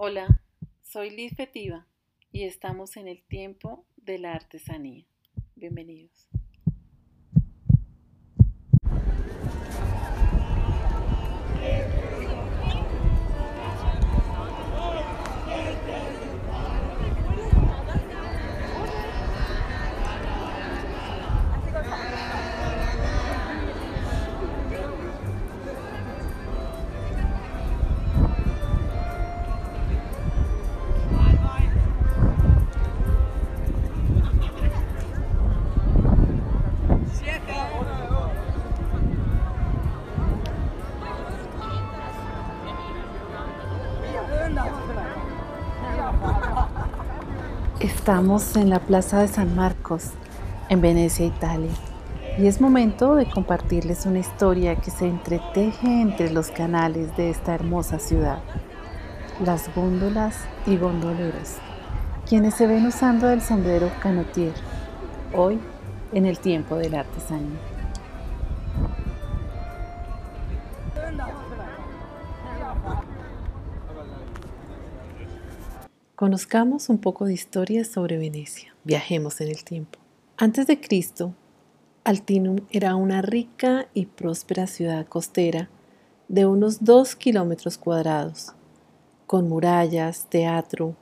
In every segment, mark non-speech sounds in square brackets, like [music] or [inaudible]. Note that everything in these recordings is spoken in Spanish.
Hola, soy Liz Fetiva y estamos en el tiempo de la artesanía. Bienvenidos. Estamos en la Plaza de San Marcos, en Venecia, Italia, y es momento de compartirles una historia que se entreteje entre los canales de esta hermosa ciudad, las góndolas y gondoleros, quienes se ven usando el sombrero canotier, hoy en el tiempo de la artesanía. Conozcamos un poco de historia sobre Venecia. Viajemos en el tiempo. Antes de Cristo, Altinum era una rica y próspera ciudad costera de unos dos kilómetros cuadrados, con murallas, teatro,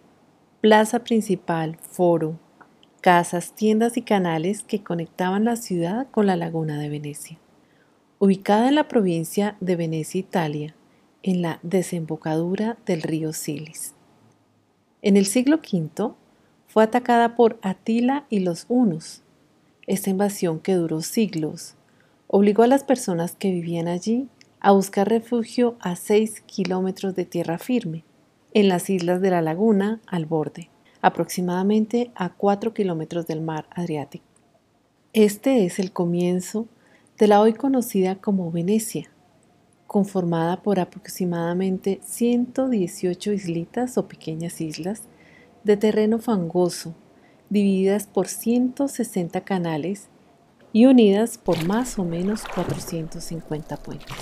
plaza principal, foro, casas, tiendas y canales que conectaban la ciudad con la laguna de Venecia. Ubicada en la provincia de Venecia, Italia, en la desembocadura del río Silis. En el siglo V fue atacada por Atila y los hunos. Esta invasión que duró siglos obligó a las personas que vivían allí a buscar refugio a seis kilómetros de tierra firme, en las islas de la laguna al borde, aproximadamente a cuatro kilómetros del mar Adriático. Este es el comienzo de la hoy conocida como Venecia, conformada por aproximadamente 118 islitas o pequeñas islas de terreno fangoso, divididas por 160 canales y unidas por más o menos 450 puentes.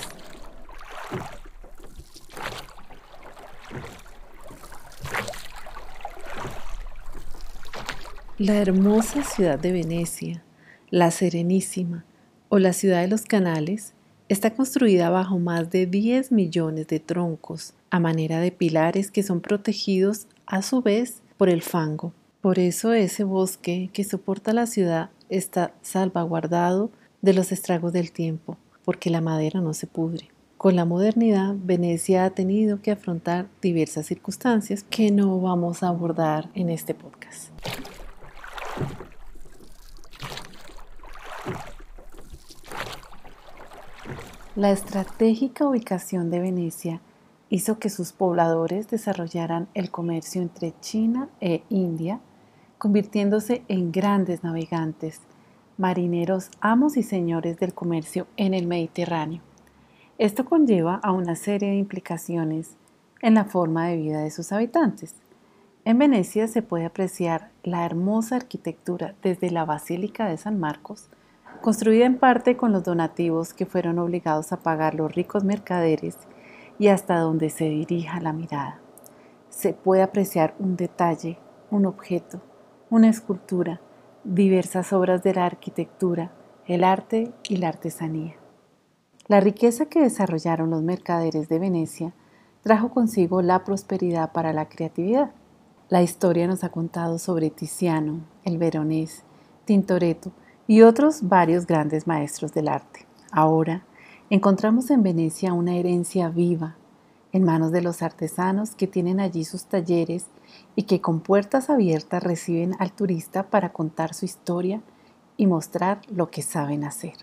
La hermosa ciudad de Venecia, la Serenísima o la ciudad de los canales Está construida bajo más de 10 millones de troncos, a manera de pilares que son protegidos a su vez por el fango. Por eso ese bosque que soporta la ciudad está salvaguardado de los estragos del tiempo, porque la madera no se pudre. Con la modernidad, Venecia ha tenido que afrontar diversas circunstancias que no vamos a abordar en este podcast. La estratégica ubicación de Venecia hizo que sus pobladores desarrollaran el comercio entre China e India, convirtiéndose en grandes navegantes, marineros, amos y señores del comercio en el Mediterráneo. Esto conlleva a una serie de implicaciones en la forma de vida de sus habitantes. En Venecia se puede apreciar la hermosa arquitectura desde la Basílica de San Marcos, construida en parte con los donativos que fueron obligados a pagar los ricos mercaderes y hasta donde se dirija la mirada. Se puede apreciar un detalle, un objeto, una escultura, diversas obras de la arquitectura, el arte y la artesanía. La riqueza que desarrollaron los mercaderes de Venecia trajo consigo la prosperidad para la creatividad. La historia nos ha contado sobre Tiziano, el Veronés, Tintoretto, y otros varios grandes maestros del arte. Ahora encontramos en Venecia una herencia viva en manos de los artesanos que tienen allí sus talleres y que con puertas abiertas reciben al turista para contar su historia y mostrar lo que saben hacer.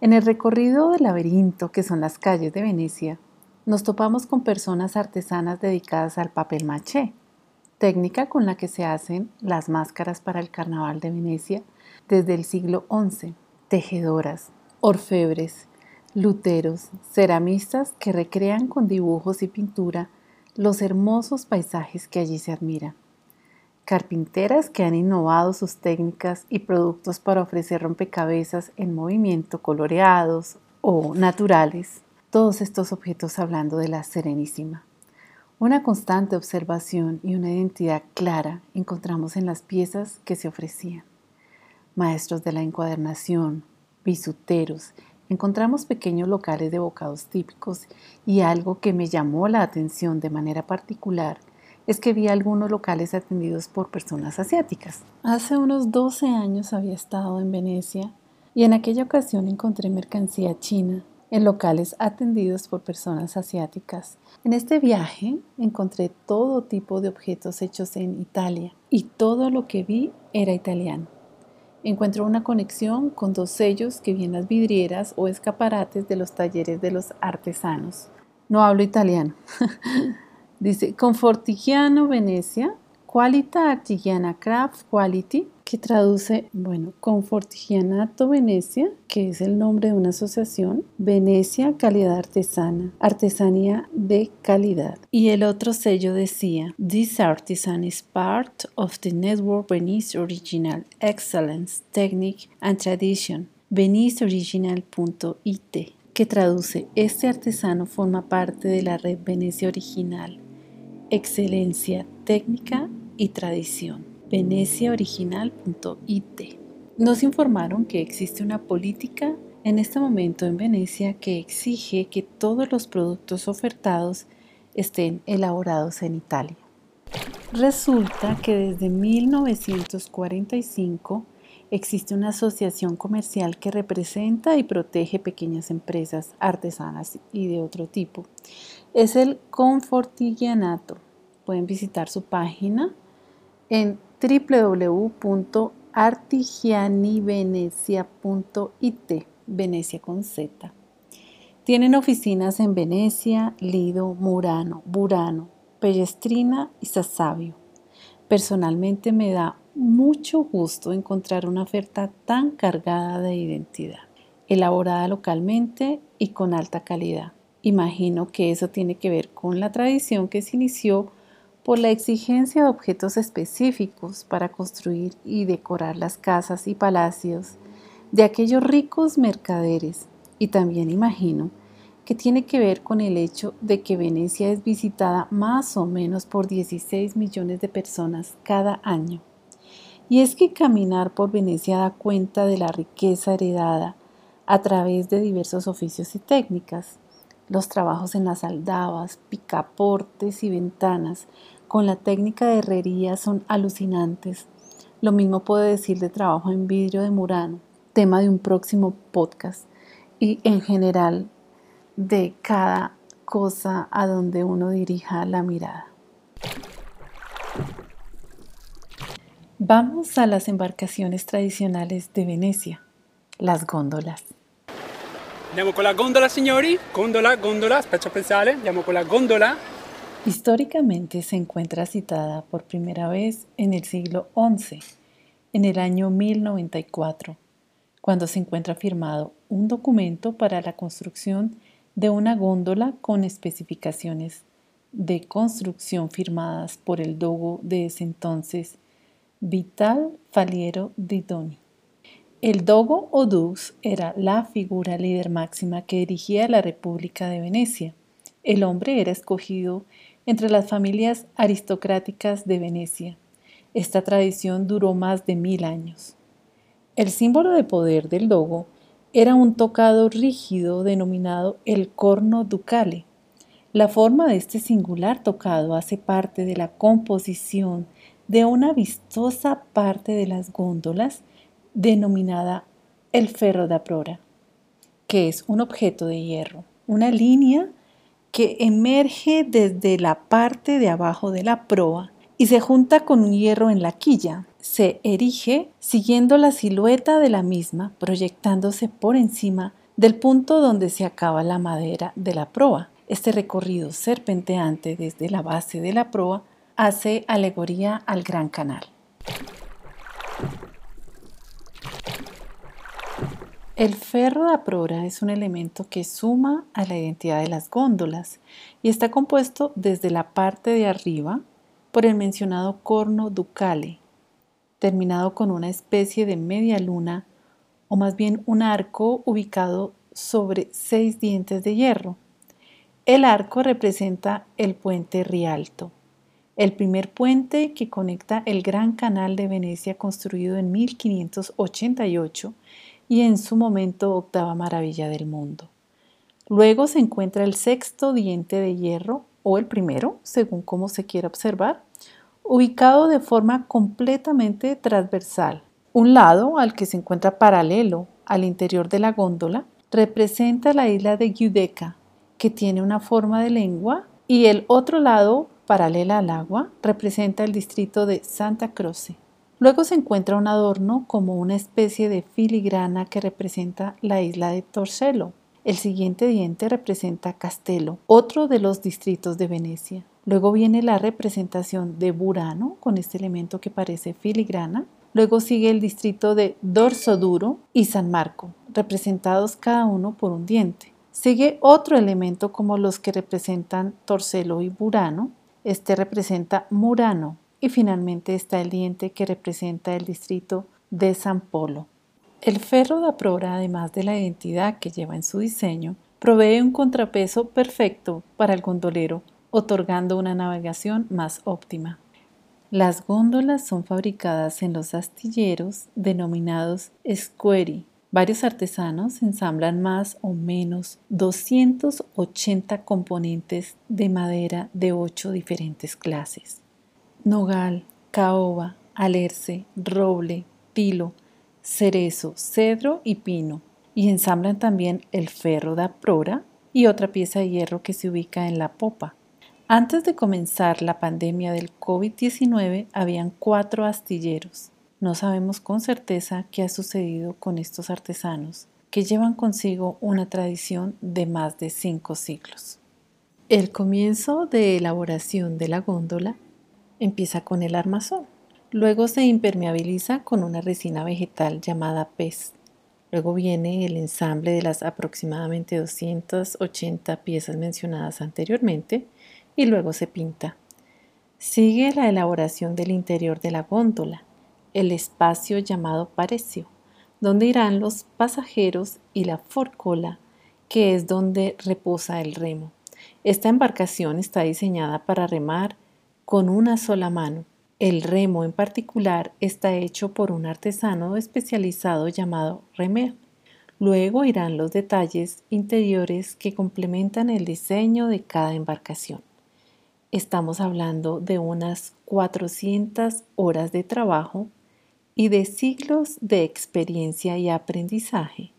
En el recorrido del laberinto que son las calles de Venecia, nos topamos con personas artesanas dedicadas al papel maché, técnica con la que se hacen las máscaras para el carnaval de Venecia desde el siglo XI, tejedoras, orfebres, luteros, ceramistas que recrean con dibujos y pintura los hermosos paisajes que allí se admiran, carpinteras que han innovado sus técnicas y productos para ofrecer rompecabezas en movimiento coloreados o naturales, todos estos objetos hablando de la Serenísima, Una constante observación y una identidad clara encontramos en las piezas que se ofrecían. Maestros de la encuadernación, bisuteros, encontramos pequeños locales de bocados típicos y algo que me llamó la atención de manera particular es que vi algunos locales atendidos por personas asiáticas. Hace unos 12 años había estado en Venecia y en aquella ocasión encontré mercancía china en locales atendidos por personas asiáticas. En este viaje encontré todo tipo de objetos hechos en Italia y todo lo que vi era italiano. Encuentro una conexión con dos sellos que vi en las vidrieras o escaparates de los talleres de los artesanos. No hablo italiano. [laughs] Dice Confortigiano Venecia, Qualita Artigiana Craft Quality que traduce, bueno, Confortigianato Venecia, que es el nombre de una asociación, Venecia Calidad Artesana, Artesanía de Calidad. Y el otro sello decía, This artisan is part of the network Venice Original Excellence, Technique and Tradition, veniceoriginal.it, que traduce, este artesano forma parte de la red Venecia Original, Excelencia, Técnica y Tradición veneciaoriginal.it. Nos informaron que existe una política en este momento en Venecia que exige que todos los productos ofertados estén elaborados en Italia. Resulta que desde 1945 existe una asociación comercial que representa y protege pequeñas empresas artesanas y de otro tipo. Es el Confortigianato. Pueden visitar su página en www.artigianivenecia.it, Venecia con Z. Tienen oficinas en Venecia, Lido, Murano, Burano, Pellestrina y Sassavio. Personalmente me da mucho gusto encontrar una oferta tan cargada de identidad, elaborada localmente y con alta calidad. Imagino que eso tiene que ver con la tradición que se inició por la exigencia de objetos específicos para construir y decorar las casas y palacios de aquellos ricos mercaderes y también imagino que tiene que ver con el hecho de que Venecia es visitada más o menos por 16 millones de personas cada año. Y es que caminar por Venecia da cuenta de la riqueza heredada a través de diversos oficios y técnicas. Los trabajos en las aldabas, picaportes y ventanas con la técnica de herrería son alucinantes. Lo mismo puedo decir de trabajo en vidrio de Murano, tema de un próximo podcast, y en general de cada cosa a donde uno dirija la mirada. Vamos a las embarcaciones tradicionales de Venecia, las góndolas. Andiamo con la gondola, signori. Gondola, gondola, specie pensare. Andiamo con la gondola. Históricamente se encuentra citada por primera vez en el siglo XI, en el año 1094, cuando se encuentra firmado un documento para la construcción de una góndola con especificaciones de construcción firmadas por el dogo de ese entonces, Vital Faliero di Doni. El dogo o dux era la figura líder máxima que dirigía la República de Venecia. El hombre era escogido entre las familias aristocráticas de Venecia. Esta tradición duró más de mil años. El símbolo de poder del dogo era un tocado rígido denominado el corno ducale. La forma de este singular tocado hace parte de la composición de una vistosa parte de las góndolas denominada el ferro da prora, que es un objeto de hierro, una línea que emerge desde la parte de abajo de la proa y se junta con un hierro en la quilla. Se erige siguiendo la silueta de la misma, proyectándose por encima del punto donde se acaba la madera de la proa. Este recorrido serpenteante desde la base de la proa hace alegoría al Gran Canal. El ferro de prora es un elemento que suma a la identidad de las góndolas y está compuesto desde la parte de arriba por el mencionado corno ducale, terminado con una especie de media luna o más bien un arco ubicado sobre seis dientes de hierro. El arco representa el puente Rialto, el primer puente que conecta el gran canal de Venecia construido en 1588 y en su momento octava maravilla del mundo. Luego se encuentra el sexto diente de hierro o el primero, según como se quiera observar, ubicado de forma completamente transversal. Un lado, al que se encuentra paralelo al interior de la góndola, representa la isla de Giudecca, que tiene una forma de lengua, y el otro lado, paralela al agua, representa el distrito de Santa Croce. Luego se encuentra un adorno como una especie de filigrana que representa la isla de Torcello. El siguiente diente representa Castello, otro de los distritos de Venecia. Luego viene la representación de Burano con este elemento que parece filigrana. Luego sigue el distrito de Dorso Duro y San Marco, representados cada uno por un diente. Sigue otro elemento como los que representan Torcello y Burano. Este representa Murano. Y finalmente está el diente que representa el distrito de San Polo. El ferro da prora, además de la identidad que lleva en su diseño, provee un contrapeso perfecto para el gondolero, otorgando una navegación más óptima. Las góndolas son fabricadas en los astilleros denominados squeri. Varios artesanos ensamblan más o menos 280 componentes de madera de ocho diferentes clases. Nogal, caoba, alerce, roble, tilo, cerezo, cedro y pino. Y ensamblan también el ferro da prora y otra pieza de hierro que se ubica en la popa. Antes de comenzar la pandemia del COVID-19 habían cuatro astilleros. No sabemos con certeza qué ha sucedido con estos artesanos, que llevan consigo una tradición de más de cinco siglos. El comienzo de elaboración de la góndola empieza con el armazón. Luego se impermeabiliza con una resina vegetal llamada pez. Luego viene el ensamble de las aproximadamente 280 piezas mencionadas anteriormente y luego se pinta. Sigue la elaboración del interior de la góndola, el espacio llamado parecio, donde irán los pasajeros y la forcola, que es donde reposa el remo. Esta embarcación está diseñada para remar con una sola mano. El remo en particular está hecho por un artesano especializado llamado remer. Luego irán los detalles interiores que complementan el diseño de cada embarcación. Estamos hablando de unas 400 horas de trabajo y de siglos de experiencia y aprendizaje,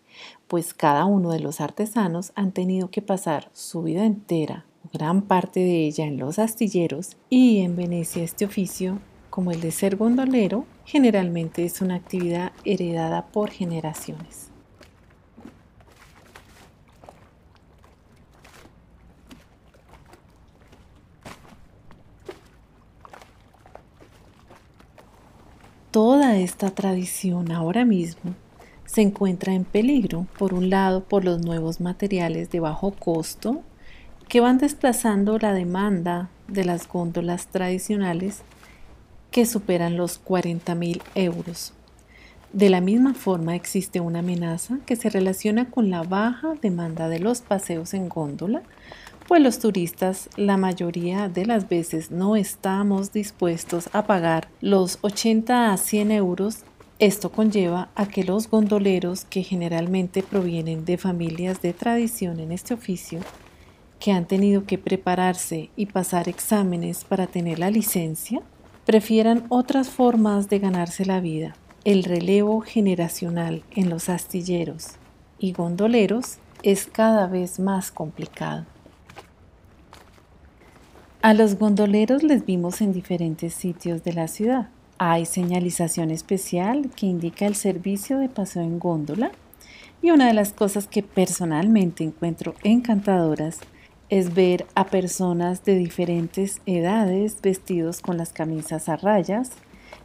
pues cada uno de los artesanos han tenido que pasar su vida entera gran parte de ella en los astilleros y en Venecia este oficio, como el de ser gondolero, generalmente es una actividad heredada por generaciones. Toda esta tradición ahora mismo se encuentra en peligro, por un lado, por los nuevos materiales de bajo costo que van desplazando la demanda de las góndolas tradicionales que superan los 40 mil euros. De la misma forma existe una amenaza que se relaciona con la baja demanda de los paseos en góndola pues los turistas la mayoría de las veces no estamos dispuestos a pagar los 80 a 100 euros. Esto conlleva a que los gondoleros, que generalmente provienen de familias de tradición en este oficio, que han tenido que prepararse y pasar exámenes para tener la licencia, prefieran otras formas de ganarse la vida. El relevo generacional en los astilleros y gondoleros es cada vez más complicado. A los gondoleros les vimos en diferentes sitios de la ciudad. Hay señalización especial que indica el servicio de paseo en góndola y una de las cosas que personalmente encuentro encantadoras es ver a personas de diferentes edades vestidos con las camisas a rayas,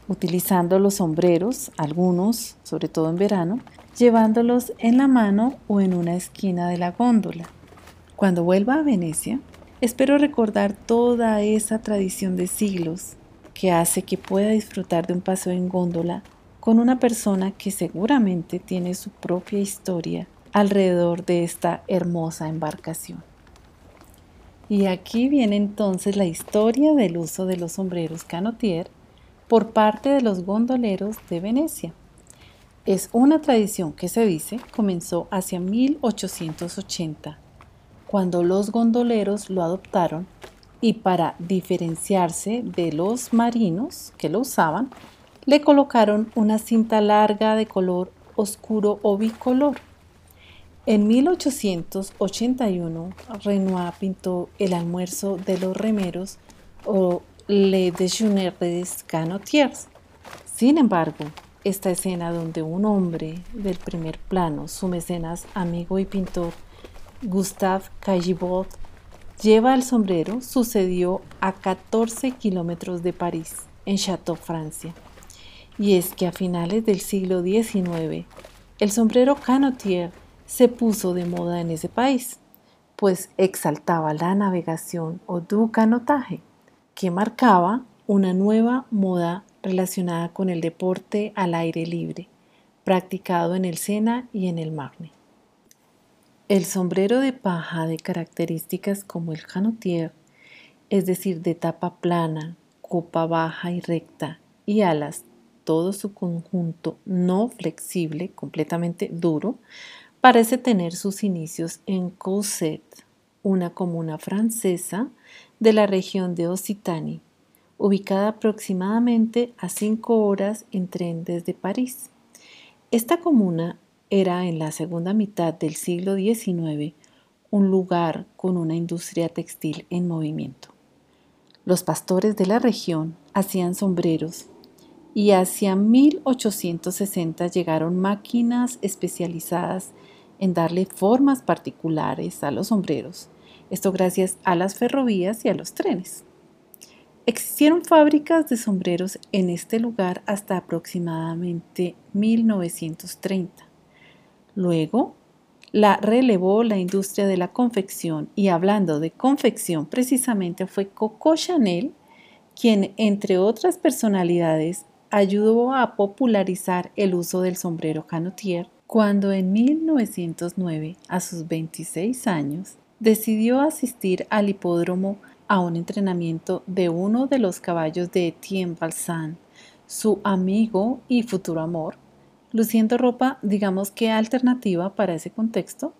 utilizando los sombreros, algunos, sobre todo en verano, llevándolos en la mano o en una esquina de la góndola. Cuando vuelva a Venecia, Espero recordar toda esa tradición de siglos que hace que pueda disfrutar de un paseo en góndola con una persona que seguramente tiene su propia historia alrededor de esta hermosa embarcación. Y aquí viene entonces la historia del uso de los sombreros canotier por parte de los gondoleros de Venecia. Es una tradición que se dice comenzó hacia 1880, cuando los gondoleros lo adoptaron y para diferenciarse de los marinos que lo usaban, le colocaron una cinta larga de color oscuro o bicolor. En 1881, Renoir pintó El almuerzo de los remeros o Le déjeuner des canotiers. Sin embargo, esta escena donde un hombre del primer plano, su mecenas, amigo y pintor, Gustave Caillebotte, lleva el sombrero, sucedió a 14 kilómetros de París, en Château, Francia. Y es que a finales del siglo XIX, el sombrero canotier se puso de moda en ese país, pues exaltaba la navegación o du canotaje que marcaba una nueva moda relacionada con el deporte al aire libre, practicado en el Sena y en el Marne. El sombrero de paja de características como el canotier, es decir, de tapa plana, copa baja y recta y alas, todo su conjunto no flexible, completamente duro, parece tener sus inicios en Cousset, una comuna francesa de la región de Occitanie, ubicada aproximadamente a cinco horas en tren desde París. Esta comuna era en la segunda mitad del siglo XIX un lugar con una industria textil en movimiento. Los pastores de la región hacían sombreros y hacia 1860 llegaron máquinas especializadas en darle formas particulares a los sombreros esto gracias a las ferrovías y a los trenes. Existieron fábricas de sombreros en este lugar hasta aproximadamente 1930. Luego, la relevó la industria de la confección y hablando de confección precisamente fue Coco Chanel quien, entre otras personalidades, ayudó a popularizar el uso del sombrero canotier cuando en 1909, a sus 26 años, decidió asistir al hipódromo a un entrenamiento de uno de los caballos de Etienne Balsan, su amigo y futuro amor, luciendo ropa, digamos que alternativa para ese contexto,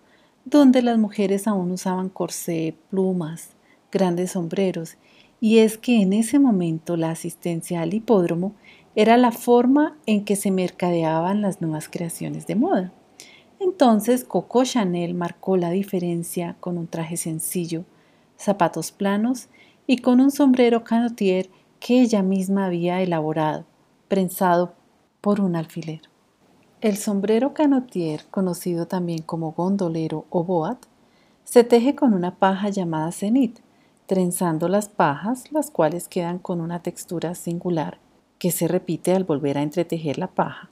donde las mujeres aún usaban corsé, plumas, grandes sombreros, y es que en ese momento la asistencia al hipódromo era la forma en que se mercadeaban las nuevas creaciones de moda. Entonces Coco Chanel marcó la diferencia con un traje sencillo, zapatos planos y con un sombrero canotier que ella misma había elaborado, prensado por un alfiler. El sombrero canotier, conocido también como gondolero o boat, se teje con una paja llamada cenit, trenzando las pajas, las cuales quedan con una textura singular que se repite al volver a entretejer la paja.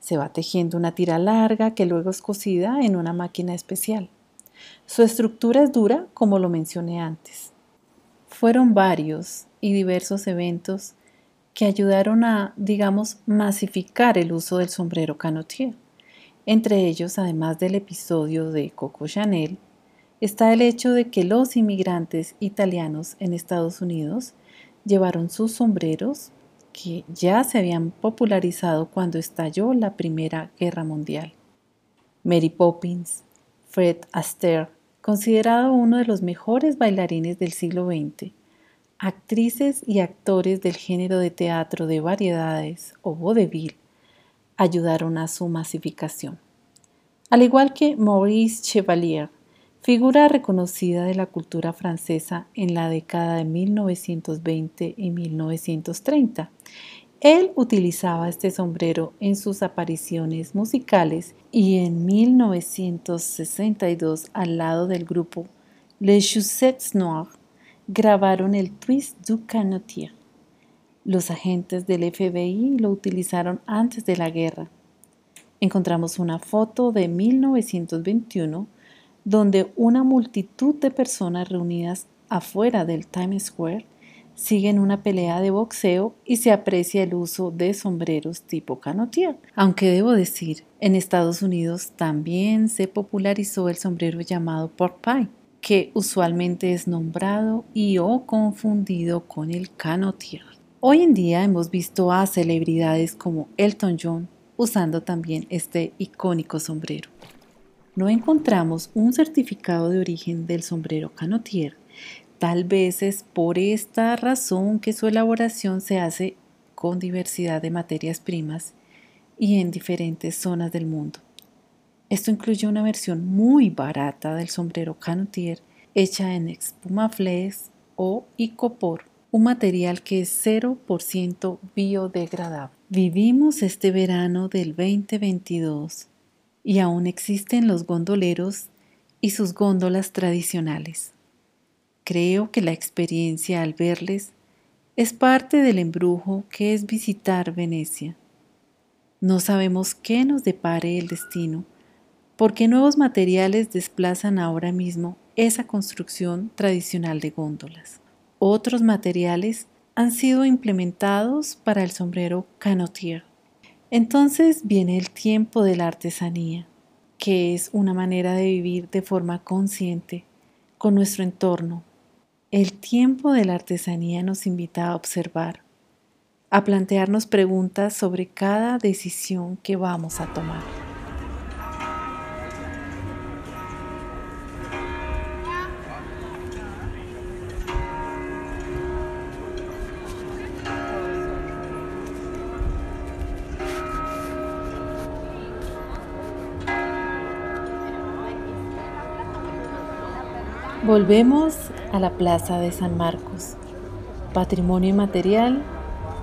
Se va tejiendo una tira larga que luego es cosida en una máquina especial. Su estructura es dura, como lo mencioné antes. Fueron varios y diversos eventos que ayudaron a, digamos, masificar el uso del sombrero canotier. Entre ellos, además del episodio de Coco Chanel, está el hecho de que los inmigrantes italianos en Estados Unidos llevaron sus sombreros que ya se habían popularizado cuando estalló la Primera Guerra Mundial. Mary Poppins, Fred Astaire, considerado uno de los mejores bailarines del siglo XX, actrices y actores del género de teatro de variedades o vaudeville ayudaron a su masificación. Al igual que Maurice Chevalier, figura reconocida de la cultura francesa en la década de 1920 y 1930. Él utilizaba este sombrero en sus apariciones musicales y en 1962 al lado del grupo Les Chaussettes Noirs grabaron el Twist du Canotier. Los agentes del FBI lo utilizaron antes de la guerra. Encontramos una foto de 1921 donde una multitud de personas reunidas afuera del Times Square siguen una pelea de boxeo y se aprecia el uso de sombreros tipo canotier. Aunque debo decir, en Estados Unidos también se popularizó el sombrero llamado pork pie, que usualmente es nombrado y o confundido con el canotier. Hoy en día hemos visto a celebridades como Elton John usando también este icónico sombrero. No encontramos un certificado de origen del sombrero canotier. Tal vez es por esta razón que su elaboración se hace con diversidad de materias primas y en diferentes zonas del mundo. Esto incluye una versión muy barata del sombrero canotier hecha en espumaflex o icopor, un material que es 0% biodegradable. Vivimos este verano del 2022 y aún existen los gondoleros y sus góndolas tradicionales. Creo que la experiencia al verles es parte del embrujo que es visitar Venecia. No sabemos qué nos depare el destino, porque nuevos materiales desplazan ahora mismo esa construcción tradicional de góndolas. Otros materiales han sido implementados para el sombrero canotier. Entonces viene el tiempo de la artesanía, que es una manera de vivir de forma consciente con nuestro entorno. El tiempo de la artesanía nos invita a observar, a plantearnos preguntas sobre cada decisión que vamos a tomar. Volvemos a la Plaza de San Marcos, Patrimonio Inmaterial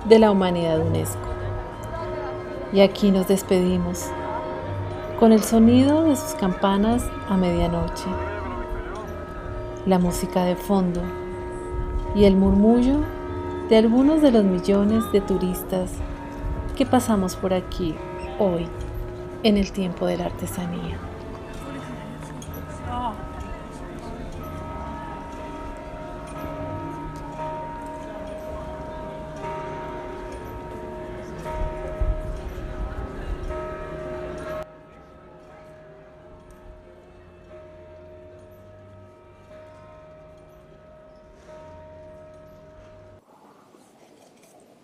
de la Humanidad UNESCO. Y aquí nos despedimos con el sonido de sus campanas a medianoche, la música de fondo y el murmullo de algunos de los millones de turistas que pasamos por aquí hoy en el tiempo de la artesanía.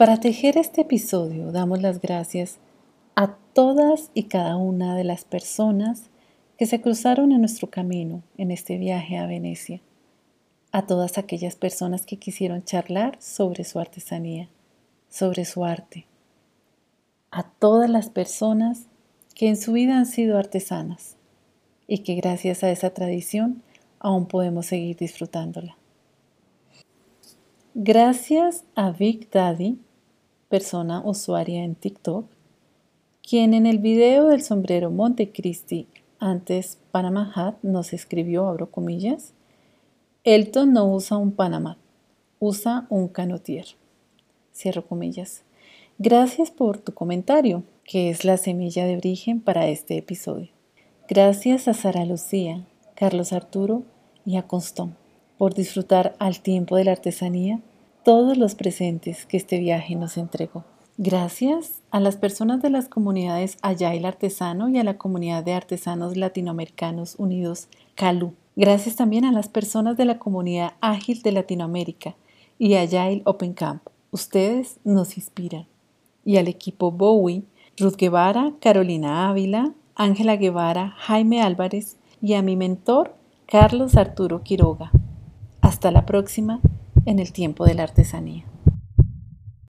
Para tejer este episodio damos las gracias a todas y cada una de las personas que se cruzaron en nuestro camino en este viaje a Venecia, a todas aquellas personas que quisieron charlar sobre su artesanía, sobre su arte, a todas las personas que en su vida han sido artesanas y que gracias a esa tradición aún podemos seguir disfrutándola. Gracias a Big Daddy persona usuaria en TikTok, quien en el video del sombrero Montecristi, antes Panama Hat, nos escribió, abro comillas, Elton no usa un Panama, usa un canotier. Cierro comillas. Gracias por tu comentario, que es la semilla de origen para este episodio. Gracias a Sara Lucía, Carlos Arturo y a Constón por disfrutar al tiempo de la artesanía todos los presentes que este viaje nos entregó. Gracias a las personas de las comunidades Agile Artesano y a la comunidad de artesanos latinoamericanos unidos CALU. Gracias también a las personas de la comunidad Ágil de Latinoamérica y Agile Open Camp. Ustedes nos inspiran. Y al equipo Bowie, Ruth Guevara, Carolina Ávila, Ángela Guevara, Jaime Álvarez y a mi mentor, Carlos Arturo Quiroga. Hasta la próxima en el tiempo de la artesanía.